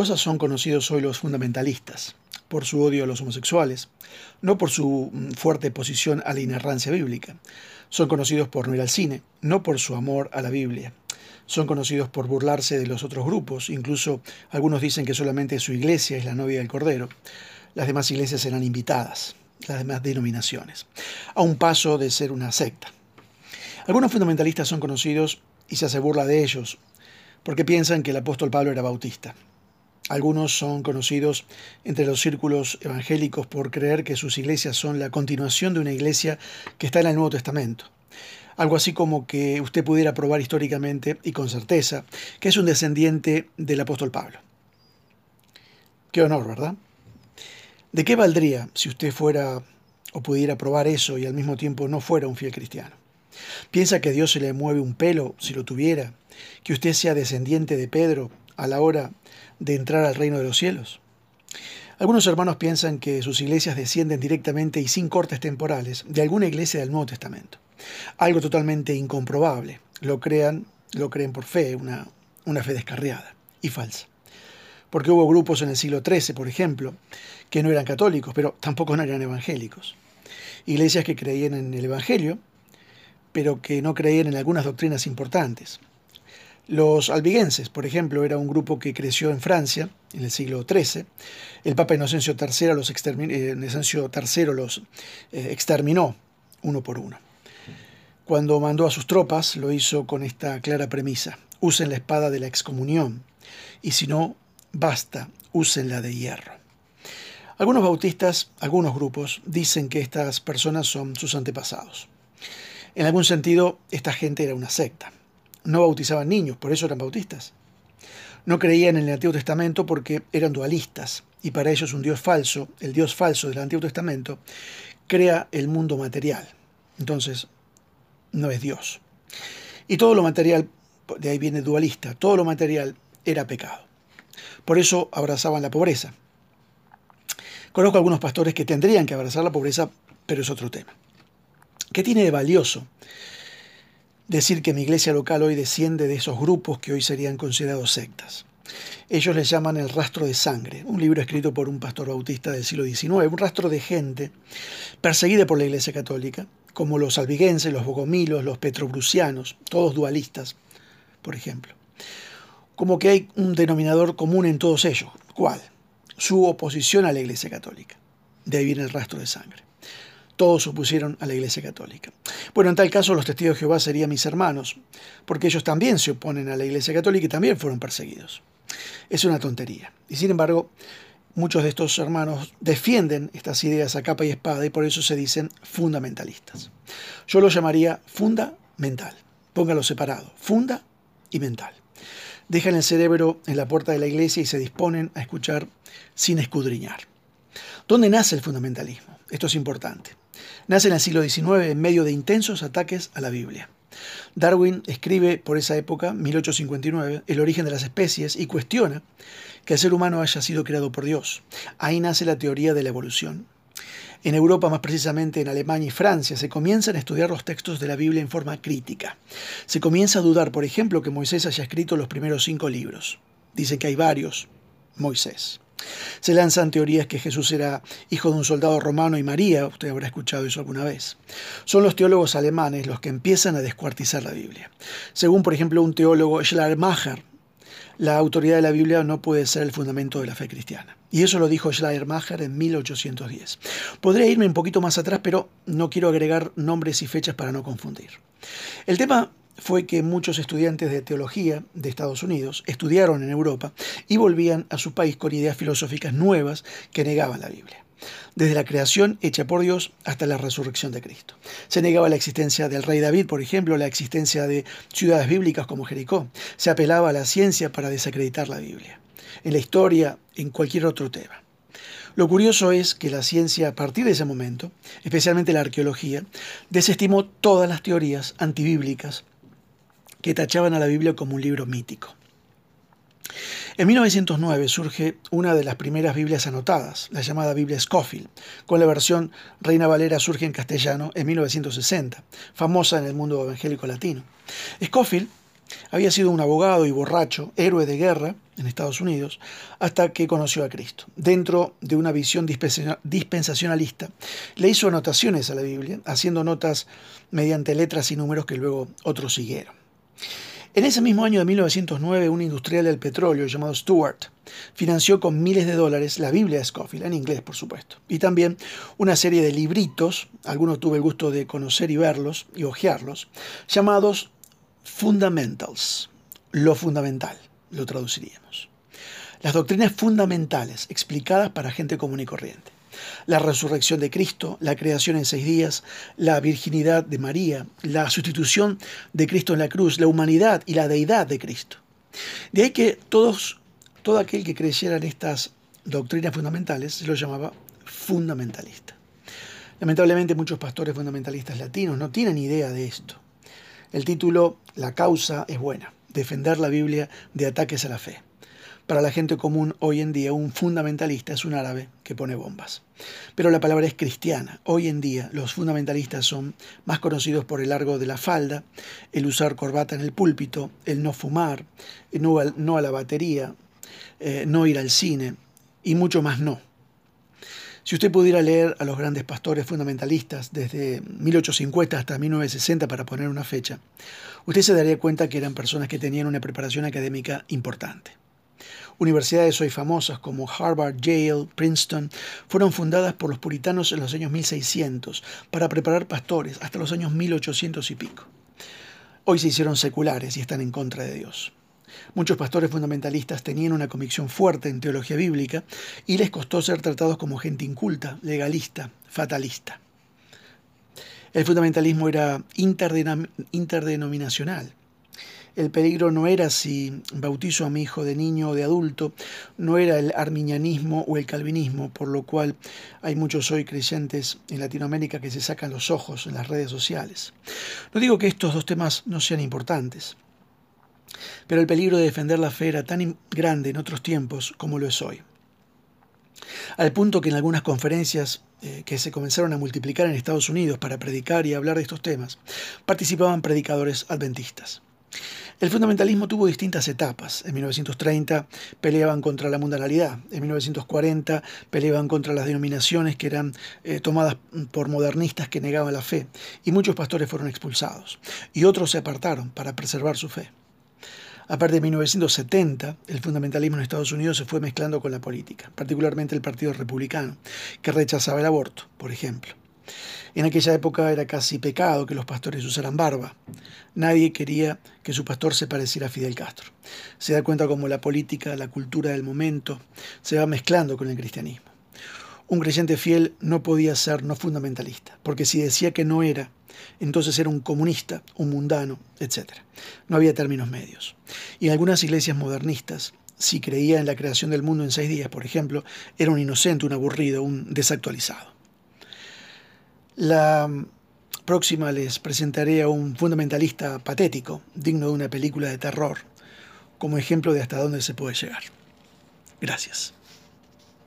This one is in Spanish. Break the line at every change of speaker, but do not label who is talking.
cosas son conocidos hoy los fundamentalistas? Por su odio a los homosexuales, no por su mm, fuerte posición a la inerrancia bíblica. Son conocidos por no ir al cine, no por su amor a la Biblia. Son conocidos por burlarse de los otros grupos, incluso algunos dicen que solamente su iglesia es la novia del Cordero. Las demás iglesias serán invitadas, las demás denominaciones, a un paso de ser una secta. Algunos fundamentalistas son conocidos y se hace burla de ellos, porque piensan que el apóstol Pablo era bautista. Algunos son conocidos entre los círculos evangélicos por creer que sus iglesias son la continuación de una iglesia que está en el Nuevo Testamento. Algo así como que usted pudiera probar históricamente y con certeza que es un descendiente del apóstol Pablo. Qué honor, ¿verdad? ¿De qué valdría si usted fuera o pudiera probar eso y al mismo tiempo no fuera un fiel cristiano? ¿Piensa que Dios se le mueve un pelo si lo tuviera? ¿Que usted sea descendiente de Pedro a la hora de entrar al reino de los cielos? Algunos hermanos piensan que sus iglesias descienden directamente y sin cortes temporales de alguna iglesia del Nuevo Testamento. Algo totalmente incomprobable. Lo crean, lo creen por fe, una, una fe descarriada y falsa. Porque hubo grupos en el siglo XIII, por ejemplo, que no eran católicos, pero tampoco no eran evangélicos. Iglesias que creían en el Evangelio, pero que no creían en algunas doctrinas importantes. Los albigenses, por ejemplo, era un grupo que creció en Francia en el siglo XIII. El Papa Inocencio III los, eh, los eh, exterminó uno por uno. Cuando mandó a sus tropas, lo hizo con esta clara premisa. Usen la espada de la excomunión, y si no, basta, usen la de hierro. Algunos bautistas, algunos grupos, dicen que estas personas son sus antepasados. En algún sentido, esta gente era una secta. No bautizaban niños, por eso eran bautistas. No creían en el Antiguo Testamento porque eran dualistas, y para ellos un Dios falso, el Dios falso del Antiguo Testamento, crea el mundo material. Entonces, no es Dios. Y todo lo material, de ahí viene dualista, todo lo material era pecado. Por eso abrazaban la pobreza. Conozco algunos pastores que tendrían que abrazar la pobreza, pero es otro tema. ¿Qué tiene de valioso decir que mi iglesia local hoy desciende de esos grupos que hoy serían considerados sectas? Ellos les llaman el rastro de sangre, un libro escrito por un pastor bautista del siglo XIX, un rastro de gente perseguida por la Iglesia Católica, como los albigenses, los bogomilos, los petrobrusianos, todos dualistas, por ejemplo. Como que hay un denominador común en todos ellos. ¿Cuál? Su oposición a la Iglesia Católica. De ahí viene el rastro de sangre todos opusieron a la Iglesia Católica. Bueno, en tal caso los testigos de Jehová serían mis hermanos, porque ellos también se oponen a la Iglesia Católica y también fueron perseguidos. Es una tontería. Y sin embargo, muchos de estos hermanos defienden estas ideas a capa y espada y por eso se dicen fundamentalistas. Yo lo llamaría fundamental. Póngalo separado. Funda y mental. Dejan el cerebro en la puerta de la iglesia y se disponen a escuchar sin escudriñar. ¿Dónde nace el fundamentalismo? Esto es importante. Nace en el siglo XIX en medio de intensos ataques a la Biblia. Darwin escribe por esa época, 1859, El origen de las especies y cuestiona que el ser humano haya sido creado por Dios. Ahí nace la teoría de la evolución. En Europa, más precisamente en Alemania y Francia, se comienzan a estudiar los textos de la Biblia en forma crítica. Se comienza a dudar, por ejemplo, que Moisés haya escrito los primeros cinco libros. Dicen que hay varios Moisés. Se lanzan teorías que Jesús era hijo de un soldado romano y María, usted habrá escuchado eso alguna vez. Son los teólogos alemanes los que empiezan a descuartizar la Biblia. Según, por ejemplo, un teólogo, Schleiermacher, la autoridad de la Biblia no puede ser el fundamento de la fe cristiana. Y eso lo dijo Schleiermacher en 1810. Podría irme un poquito más atrás, pero no quiero agregar nombres y fechas para no confundir. El tema fue que muchos estudiantes de teología de Estados Unidos estudiaron en Europa y volvían a su país con ideas filosóficas nuevas que negaban la Biblia. Desde la creación hecha por Dios hasta la resurrección de Cristo. Se negaba la existencia del rey David, por ejemplo, la existencia de ciudades bíblicas como Jericó. Se apelaba a la ciencia para desacreditar la Biblia. En la historia, en cualquier otro tema. Lo curioso es que la ciencia a partir de ese momento, especialmente la arqueología, desestimó todas las teorías antibíblicas que tachaban a la Biblia como un libro mítico. En 1909 surge una de las primeras Biblias anotadas, la llamada Biblia Scofield, con la versión Reina Valera surge en castellano en 1960, famosa en el mundo evangélico latino. Scofield Había sido un abogado y borracho, héroe de guerra en Estados Unidos, hasta que conoció a Cristo. Dentro de una visión dispensacionalista, le hizo anotaciones a la Biblia, haciendo notas mediante letras y números que luego otros siguieron. En ese mismo año de 1909, un industrial del petróleo llamado Stuart financió con miles de dólares la Biblia de Scofield, en inglés por supuesto, y también una serie de libritos, algunos tuve el gusto de conocer y verlos y hojearlos, llamados Fundamentals, lo fundamental, lo traduciríamos. Las doctrinas fundamentales explicadas para gente común y corriente la resurrección de Cristo, la creación en seis días, la virginidad de María, la sustitución de Cristo en la cruz, la humanidad y la deidad de Cristo. De ahí que todos, todo aquel que creyera en estas doctrinas fundamentales se lo llamaba fundamentalista. Lamentablemente muchos pastores fundamentalistas latinos no tienen idea de esto. El título La causa es buena, defender la Biblia de ataques a la fe. Para la gente común hoy en día un fundamentalista es un árabe que pone bombas. Pero la palabra es cristiana. Hoy en día los fundamentalistas son más conocidos por el largo de la falda, el usar corbata en el púlpito, el no fumar, no, no a la batería, eh, no ir al cine y mucho más no. Si usted pudiera leer a los grandes pastores fundamentalistas desde 1850 hasta 1960 para poner una fecha, usted se daría cuenta que eran personas que tenían una preparación académica importante. Universidades hoy famosas como Harvard, Yale, Princeton fueron fundadas por los puritanos en los años 1600 para preparar pastores hasta los años 1800 y pico. Hoy se hicieron seculares y están en contra de Dios. Muchos pastores fundamentalistas tenían una convicción fuerte en teología bíblica y les costó ser tratados como gente inculta, legalista, fatalista. El fundamentalismo era interdenominacional el peligro no era si bautizo a mi hijo de niño o de adulto, no era el arminianismo o el calvinismo, por lo cual hay muchos hoy creyentes en Latinoamérica que se sacan los ojos en las redes sociales. No digo que estos dos temas no sean importantes, pero el peligro de defender la fe era tan grande en otros tiempos como lo es hoy. Al punto que en algunas conferencias eh, que se comenzaron a multiplicar en Estados Unidos para predicar y hablar de estos temas, participaban predicadores adventistas. El fundamentalismo tuvo distintas etapas. En 1930 peleaban contra la mundanalidad, en 1940 peleaban contra las denominaciones que eran eh, tomadas por modernistas que negaban la fe, y muchos pastores fueron expulsados, y otros se apartaron para preservar su fe. A partir de 1970, el fundamentalismo en Estados Unidos se fue mezclando con la política, particularmente el Partido Republicano, que rechazaba el aborto, por ejemplo. En aquella época era casi pecado que los pastores usaran barba. Nadie quería que su pastor se pareciera a Fidel Castro. Se da cuenta cómo la política, la cultura del momento, se va mezclando con el cristianismo. Un creyente fiel no podía ser no fundamentalista, porque si decía que no era, entonces era un comunista, un mundano, etc. No había términos medios. Y en algunas iglesias modernistas, si creía en la creación del mundo en seis días, por ejemplo, era un inocente, un aburrido, un desactualizado. La próxima les presentaré a un fundamentalista patético, digno de una película de terror, como ejemplo de hasta dónde se puede llegar. Gracias.